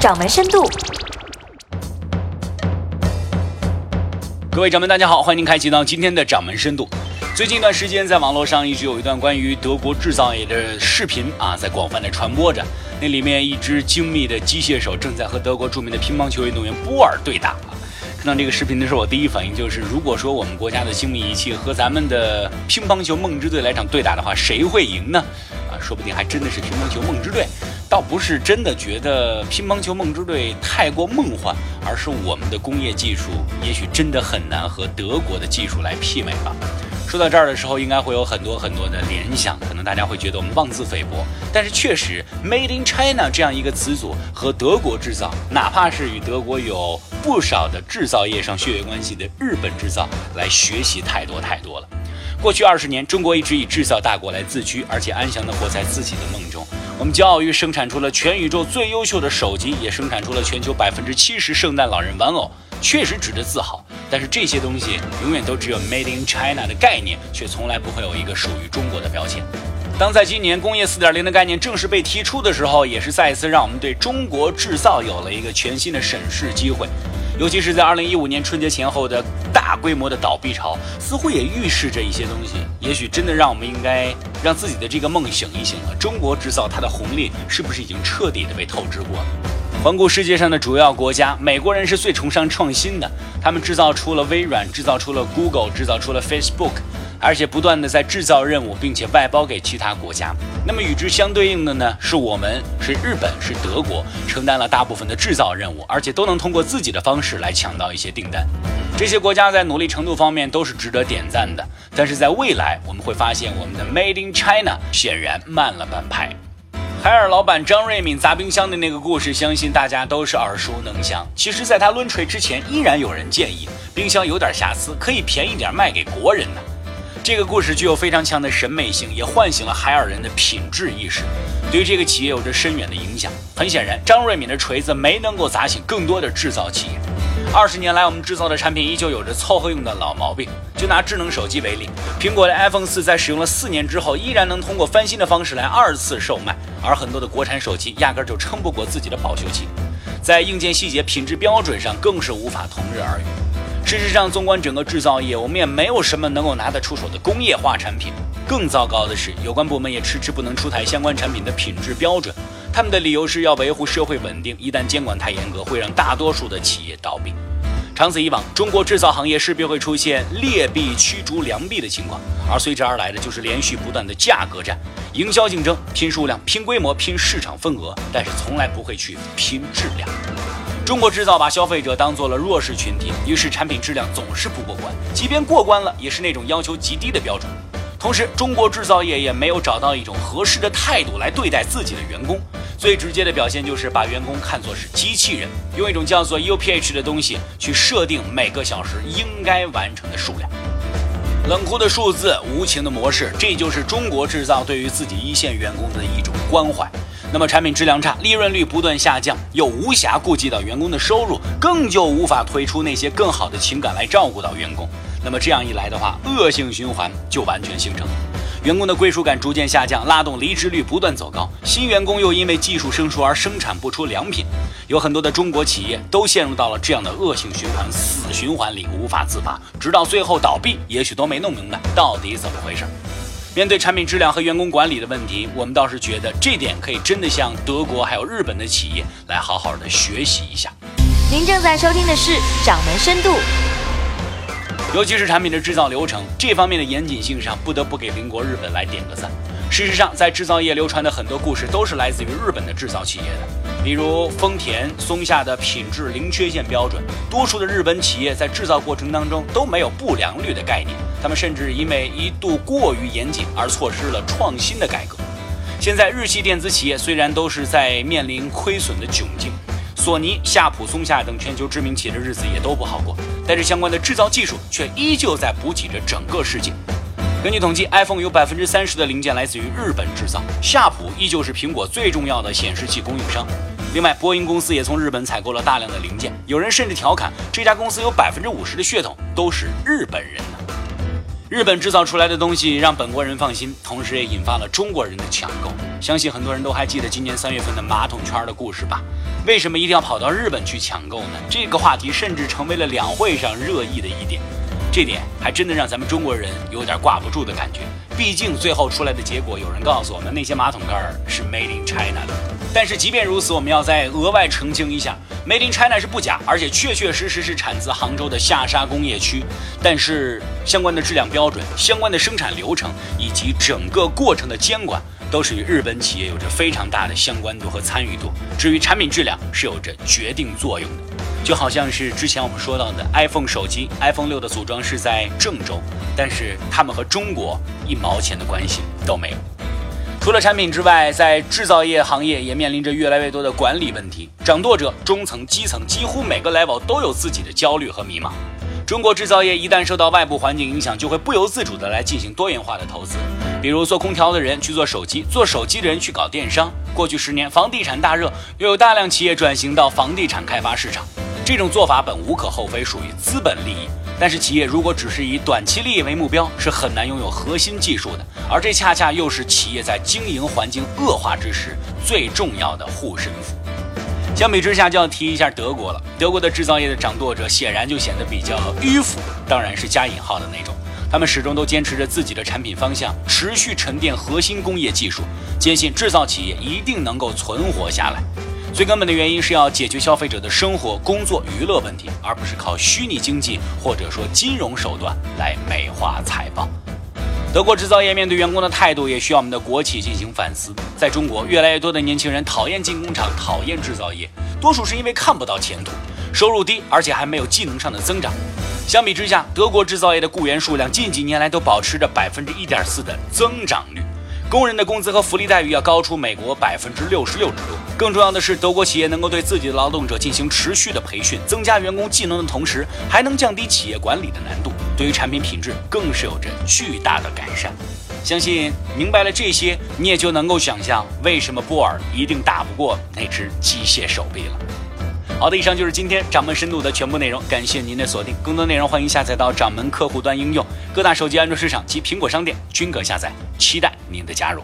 掌门深度。各位掌门，大家好，欢迎您开启到今天的掌门深度。最近一段时间，在网络上一直有一段关于德国制造业的视频啊，在广泛的传播着。那里面一只精密的机械手正在和德国著名的乒乓球运动员波尔对打。看到这个视频的时候，我第一反应就是，如果说我们国家的精密仪器和咱们的乒乓球梦之队来场对打的话，谁会赢呢？啊，说不定还真的是乒乓球梦之队。倒不是真的觉得乒乓球梦之队太过梦幻，而是我们的工业技术也许真的很难和德国的技术来媲美吧。说到这儿的时候，应该会有很多很多的联想，可能大家会觉得我们妄自菲薄，但是确实，Made in China 这样一个词组和德国制造，哪怕是与德国有不少的制造业上血缘关系的日本制造来学习太多太多了。过去二十年，中国一直以制造大国来自居，而且安详地活在自己的梦中。我们骄傲于生产出了全宇宙最优秀的手机，也生产出了全球百分之七十圣诞老人玩偶，确实值得自豪。但是这些东西永远都只有 Made in China 的概念，却从来不会有一个属于中国的标签。当在今年工业四点零的概念正式被提出的时候，也是再一次让我们对中国制造有了一个全新的审视机会。尤其是在二零一五年春节前后的大规模的倒闭潮，似乎也预示着一些东西。也许真的让我们应该让自己的这个梦醒一醒了。中国制造它的红利是不是已经彻底的被透支过了？环顾世界上的主要国家，美国人是最崇尚创新的，他们制造出了微软，制造出了 Google，制造出了 Facebook。而且不断的在制造任务，并且外包给其他国家。那么与之相对应的呢，是我们是日本是德国承担了大部分的制造任务，而且都能通过自己的方式来抢到一些订单。这些国家在努力程度方面都是值得点赞的。但是在未来，我们会发现我们的 Made in China 显然慢了半拍。海尔老板张瑞敏砸冰箱的那个故事，相信大家都是耳熟能详。其实，在他抡锤之前，依然有人建议冰箱有点瑕疵，可以便宜点卖给国人呢。这个故事具有非常强的审美性，也唤醒了海尔人的品质意识，对于这个企业有着深远的影响。很显然，张瑞敏的锤子没能够砸醒更多的制造企业。二十年来，我们制造的产品依旧有着凑合用的老毛病。就拿智能手机为例，苹果的 iPhone 四在使用了四年之后，依然能通过翻新的方式来二次售卖，而很多的国产手机压根就撑不过自己的保修期，在硬件细节、品质标准上更是无法同日而语。事实上，纵观整个制造业，我们也没有什么能够拿得出手的工业化产品。更糟糕的是，有关部门也迟迟不能出台相关产品的品质标准。他们的理由是要维护社会稳定，一旦监管太严格，会让大多数的企业倒闭。长此以往，中国制造行业势必会出现劣币驱逐良币的情况，而随之而来的就是连续不断的价格战、营销竞争，拼数量、拼规模、拼市场份额，但是从来不会去拼质量。中国制造把消费者当做了弱势群体，于是产品质量总是不过关，即便过关了，也是那种要求极低的标准。同时，中国制造业也没有找到一种合适的态度来对待自己的员工。最直接的表现就是把员工看作是机器人，用一种叫做 UPH 的东西去设定每个小时应该完成的数量。冷酷的数字，无情的模式，这就是中国制造对于自己一线员工的一种关怀。那么产品质量差，利润率不断下降，又无暇顾及到员工的收入，更就无法推出那些更好的情感来照顾到员工。那么这样一来的话，恶性循环就完全形成了。员工的归属感逐渐下降，拉动离职率不断走高，新员工又因为技术生疏而生产不出良品。有很多的中国企业都陷入到了这样的恶性循环、死循环里，无法自拔，直到最后倒闭，也许都没弄明白到底怎么回事。面对产品质量和员工管理的问题，我们倒是觉得这点可以真的向德国还有日本的企业来好好的学习一下。您正在收听的是《掌门深度》，尤其是产品的制造流程这方面的严谨性上，不得不给邻国日本来点个赞。事实上，在制造业流传的很多故事都是来自于日本的制造企业的，比如丰田、松下的品质零缺陷标准，多数的日本企业在制造过程当中都没有不良率的概念。他们甚至因为一度过于严谨而错失了创新的改革。现在日系电子企业虽然都是在面临亏损的窘境，索尼、夏普、松下等全球知名企业的日子也都不好过，但是相关的制造技术却依旧在补给着整个世界。根据统计，iPhone 有百分之三十的零件来自于日本制造，夏普依旧是苹果最重要的显示器供应商。另外，波音公司也从日本采购了大量的零件，有人甚至调侃这家公司有百分之五十的血统都是日本人的。日本制造出来的东西让本国人放心，同时也引发了中国人的抢购。相信很多人都还记得今年三月份的马桶圈的故事吧？为什么一定要跑到日本去抢购呢？这个话题甚至成为了两会上热议的一点，这点还真的让咱们中国人有点挂不住的感觉。毕竟最后出来的结果，有人告诉我们那些马桶盖是 Made in China 的。但是即便如此，我们要再额外澄清一下，Made in China 是不假，而且确确实实是产自杭州的下沙工业区。但是相关的质量标准、相关的生产流程以及整个过程的监管。都是与日本企业有着非常大的相关度和参与度，至于产品质量是有着决定作用的。就好像是之前我们说到的 iPhone 手机，iPhone 六的组装是在郑州，但是他们和中国一毛钱的关系都没有。除了产品之外，在制造业行业也面临着越来越多的管理问题，掌舵者、中层、基层几乎每个 level 都有自己的焦虑和迷茫。中国制造业一旦受到外部环境影响，就会不由自主地来进行多元化的投资，比如做空调的人去做手机，做手机的人去搞电商。过去十年，房地产大热，又有大量企业转型到房地产开发市场，这种做法本无可厚非，属于资本利益。但是企业如果只是以短期利益为目标，是很难拥有核心技术的，而这恰恰又是企业在经营环境恶化之时最重要的护身符。相比之下，就要提一下德国了。德国的制造业的掌舵者显然就显得比较迂腐，当然是加引号的那种。他们始终都坚持着自己的产品方向，持续沉淀核心工业技术，坚信制造企业一定能够存活下来。最根本的原因是要解决消费者的生活、工作、娱乐问题，而不是靠虚拟经济或者说金融手段来美化财报。德国制造业面对员工的态度，也需要我们的国企进行反思。在中国，越来越多的年轻人讨厌进工厂，讨厌制造业，多数是因为看不到前途，收入低，而且还没有技能上的增长。相比之下，德国制造业的雇员数量近几年来都保持着百分之一点四的增长率。工人的工资和福利待遇要高出美国百分之六十六之多。更重要的是，德国企业能够对自己的劳动者进行持续的培训，增加员工技能的同时，还能降低企业管理的难度，对于产品品质更是有着巨大的改善。相信明白了这些，你也就能够想象为什么波尔一定打不过那只机械手臂了。好的，以上就是今天掌门深度的全部内容，感谢您的锁定。更多内容欢迎下载到掌门客户端应用，各大手机安卓市场及苹果商店均可下载。期待您的加入。